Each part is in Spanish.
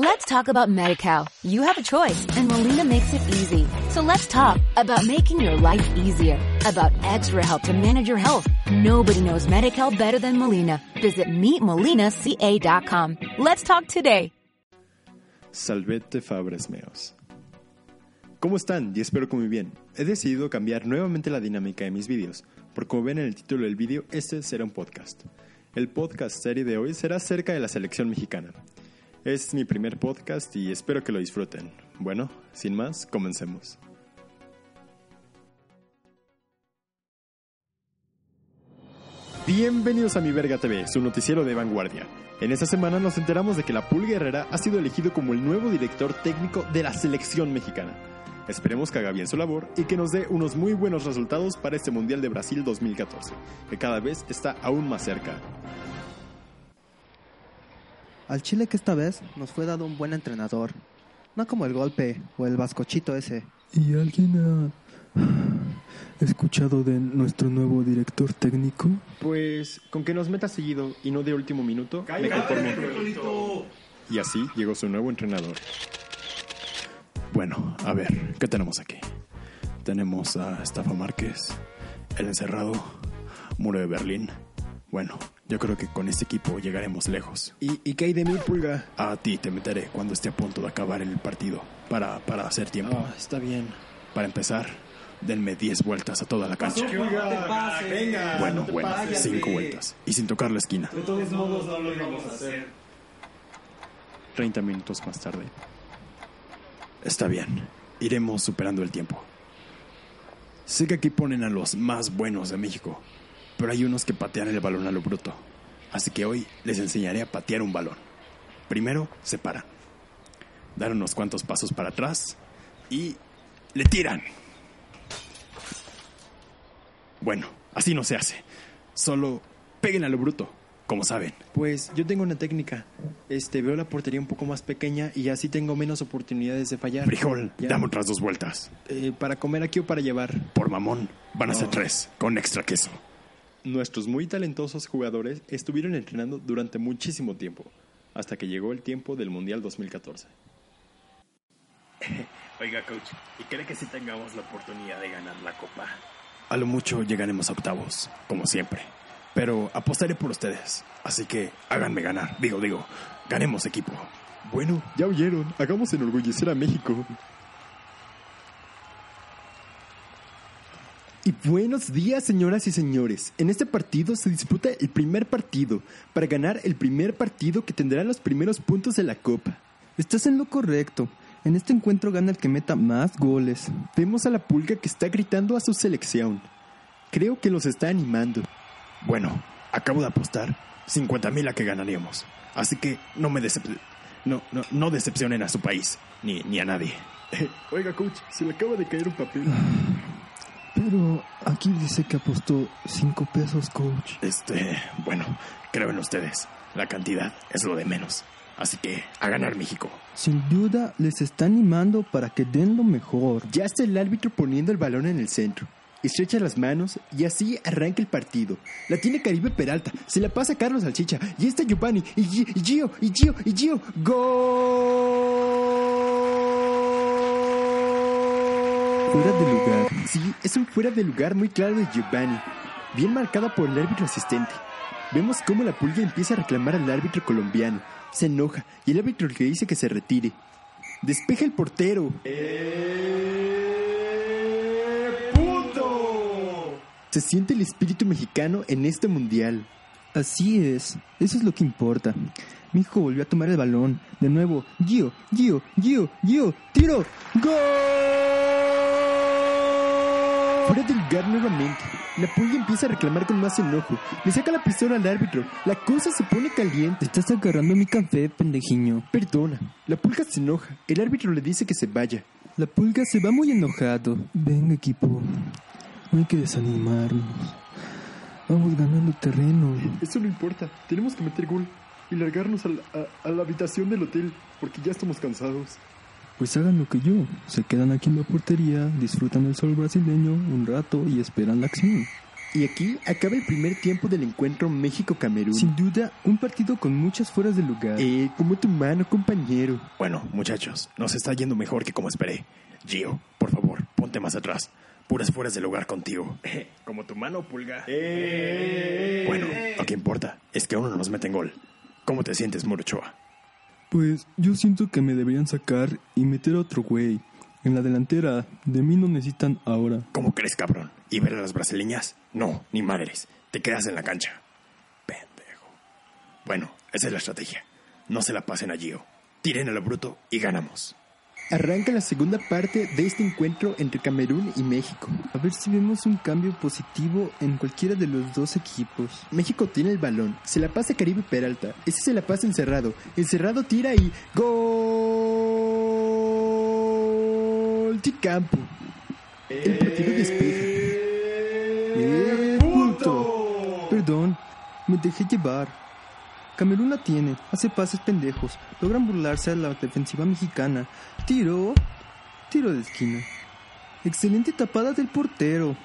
Let's talk about MediCal. You have a choice and Molina makes it easy. So let's talk about making your life easier, about extra help to manage your health. Nobody knows MediCal better than Molina. Visit meetmolinaca.com. Let's talk today. Salvete Fabres Meos. ¿Cómo están? Y espero que muy bien. He decidido cambiar nuevamente la dinámica de mis vídeos, porque como ven en el título del vídeo, este será un podcast. El podcast serie de hoy será acerca de la selección mexicana. Es mi primer podcast y espero que lo disfruten. Bueno, sin más, comencemos. Bienvenidos a Mi Verga TV, su noticiero de vanguardia. En esta semana nos enteramos de que la Pulga Herrera ha sido elegido como el nuevo director técnico de la selección mexicana. Esperemos que haga bien su labor y que nos dé unos muy buenos resultados para este Mundial de Brasil 2014, que cada vez está aún más cerca. Al Chile que esta vez nos fue dado un buen entrenador, no como el golpe o el vascochito ese. ¿Y alguien ha escuchado de nuestro nuevo director técnico? Pues con que nos meta seguido y no de último minuto, me conformo. Y así llegó su nuevo entrenador. Bueno, a ver, ¿qué tenemos aquí? Tenemos a Estafa Márquez, El Encerrado, Muro de Berlín. Bueno, yo creo que con este equipo llegaremos lejos. ¿Y, y qué hay de mí, Pulga? A ti te meteré cuando esté a punto de acabar el partido, para, para hacer tiempo. Ah, está bien. Para empezar, denme 10 vueltas a toda la cancha. Venga. Bueno, bueno, 5 vueltas. Y sin tocar la esquina. De todos modos, no lo vamos a hacer. 30 minutos más tarde. Está bien, iremos superando el tiempo. Sé que aquí ponen a los más buenos de México, pero hay unos que patean el balón a lo bruto. Así que hoy les enseñaré a patear un balón. Primero, se paran. Dan unos cuantos pasos para atrás y le tiran. Bueno, así no se hace. Solo peguen a lo bruto, como saben. Pues yo tengo una técnica. Este, veo la portería un poco más pequeña y así tengo menos oportunidades de fallar. Frijol, Ya. dame otras dos vueltas. Eh, para comer aquí o para llevar. Por mamón, van a ser tres, con extra queso. Nuestros muy talentosos jugadores estuvieron entrenando durante muchísimo tiempo, hasta que llegó el tiempo del Mundial 2014. Oiga, coach, ¿y cree que sí tengamos la oportunidad de ganar la copa? A lo mucho llegaremos a octavos, como siempre. Pero apostaré por ustedes, así que háganme ganar. Digo, digo, ganemos equipo. Bueno, ya oyeron, hagamos enorgullecer a México. Y buenos días, señoras y señores. En este partido se disputa el primer partido para ganar el primer partido que tendrá los primeros puntos de la Copa. Estás en lo correcto. En este encuentro gana el que meta más goles. Vemos a la pulga que está gritando a su selección. Creo que los está animando. Bueno, acabo de apostar 50 mil a que ganaríamos. Así que no me decep no, no, no decepcionen a su país, ni, ni a nadie. Oiga, coach, se le acaba de caer un papel. Pero aquí dice que apostó cinco pesos, coach. Este, bueno, creo en ustedes. La cantidad es lo de menos. Así que a ganar México. Sin duda les está animando para que den lo mejor. Ya está el árbitro poniendo el balón en el centro. Estrecha las manos y así arranca el partido. La tiene Caribe Peralta, se la pasa Carlos Salchicha y está Giovanni y Gi- y Gio y Gio y Gio. ¡Gol! Fuera de lugar. Sí, es un fuera de lugar muy claro de Giovanni, bien marcada por el árbitro asistente. Vemos cómo la pulga empieza a reclamar al árbitro colombiano. Se enoja y el árbitro le dice que se retire. Despeja el portero. Se siente el espíritu mexicano en este mundial. Así es. Eso es lo que importa. Mi hijo volvió a tomar el balón. De nuevo. Gio, Gio, Gio, Gio. Tiro. ¡Gol! Fuera del lugar nuevamente. La pulga empieza a reclamar con más enojo. Le saca la pistola al árbitro. La cosa se pone caliente. Estás agarrando mi café, pendejiño. Perdona. La pulga se enoja. El árbitro le dice que se vaya. La pulga se va muy enojado. Venga, equipo. No hay que desanimarnos. Vamos ganando terreno. Eso no importa. Tenemos que meter gol y largarnos a la, a- a la habitación del hotel porque ya estamos cansados. Pues hagan lo que yo. Se quedan aquí en la portería, disfrutan el sol brasileño un rato y esperan la acción. Y aquí acaba el primer tiempo del encuentro México-Camerún. Sin duda, un partido con muchas fueras de lugar. Eh, como tu mano, compañero. Bueno, muchachos, nos está yendo mejor que como esperé. Gio, por favor, ponte más atrás. Puras fueras de lugar contigo. Como tu mano, pulga. Bueno, lo que importa es que uno nos mete en gol. ¿Cómo te sientes, Morochoa? Pues yo siento que me deberían sacar y meter a otro güey. En la delantera, de mí no necesitan ahora. ¿Cómo crees, cabrón? ¿Y ver a las brasileñas? No, ni madres. Te quedas en la cancha. Pendejo. Bueno, esa es la estrategia. No se la pasen a Gio. Tiren a lo bruto y ganamos. Arranca la segunda parte de este encuentro entre Camerún y México. A ver si vemos un cambio positivo en cualquiera de los dos equipos. México tiene el balón, se la pasa Caribe Peralta, ese se la pasa encerrado, encerrado tira y gol de. El portero despeja. ¡Eh, punto! Perdón, me dejé llevar. Camerún la tiene, hace pases pendejos, logran burlarse a la defensiva mexicana. Tiro, tiro de esquina. Excelente tapada del portero.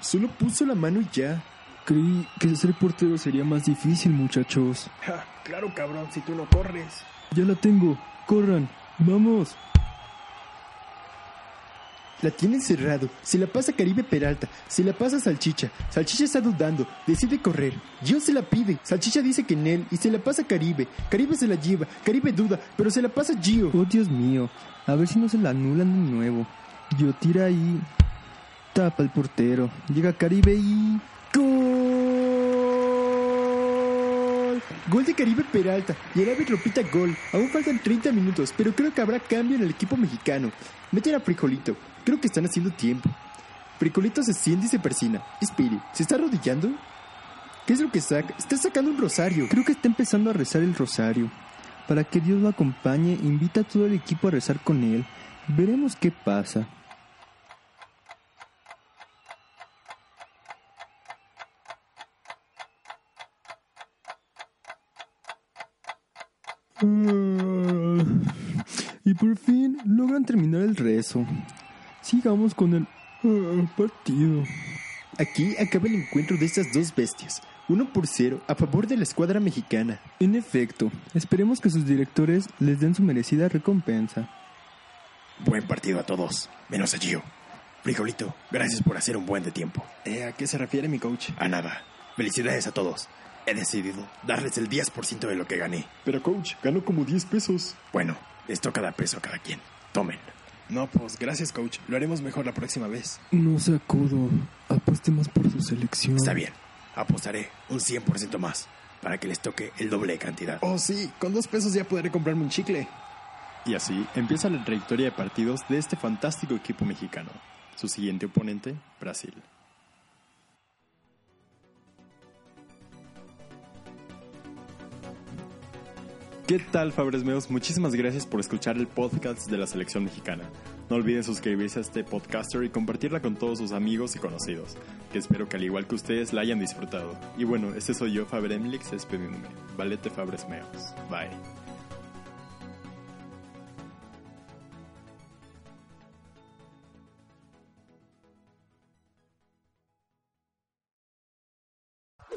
Solo puso la mano y ya. Creí que ser portero sería más difícil, muchachos. Ja, claro, cabrón, si tú no corres. Ya la tengo. Corran. Vamos. La tiene encerrado, se la pasa Caribe Peralta, se la pasa Salchicha. Salchicha está dudando, decide correr. Gio se la pide, Salchicha dice que en él y se la pasa Caribe. Caribe se la lleva, Caribe duda, pero se la pasa Gio. Oh, Dios mío, a ver si no se la anulan de nuevo. Yo tira ahí. Tapa el portero. Llega Caribe y. ¡Gol! Gol de Caribe Peralta y el árbitro pita gol. Aún faltan 30 minutos, pero creo que habrá cambio en el equipo mexicano. Meten a Frijolito. Creo que están haciendo tiempo. Frijolito se siente y se persina. Espere, ¿se está arrodillando? ¿Qué es lo que saca? Está sacando un rosario. Creo que está empezando a rezar el rosario. Para que Dios lo acompañe, invita a todo el equipo a rezar con él. Veremos qué pasa. Ah, y por fin logran terminar el rezo. Sigamos con el ah, partido. Aquí acaba el encuentro de estas dos bestias. Uno por cero a favor de la escuadra mexicana. En efecto, esperemos que sus directores les den su merecida recompensa. Buen partido a todos, menos a Gio. Frijolito, gracias por hacer un buen de tiempo. Eh, ¿A qué se refiere mi coach? A nada. Felicidades a todos. He decidido darles el 10% de lo que gané. Pero coach, ganó como 10 pesos. Bueno, les toca dar peso a cada quien. Tomen. No, pues gracias coach. Lo haremos mejor la próxima vez. No se acudo. Apueste más por su selección. Está bien. Apostaré un 100% más para que les toque el doble de cantidad. Oh sí, con dos pesos ya podré comprarme un chicle. Y así empieza la trayectoria de partidos de este fantástico equipo mexicano. Su siguiente oponente, Brasil. ¿Qué tal, Fabres Meos? Muchísimas gracias por escuchar el podcast de la selección mexicana. No olviden suscribirse a este podcaster y compartirla con todos sus amigos y conocidos, que espero que al igual que ustedes la hayan disfrutado. Y bueno, este soy yo, Faber Emilix, despidiéndome. Valete Fabres Meos. Bye.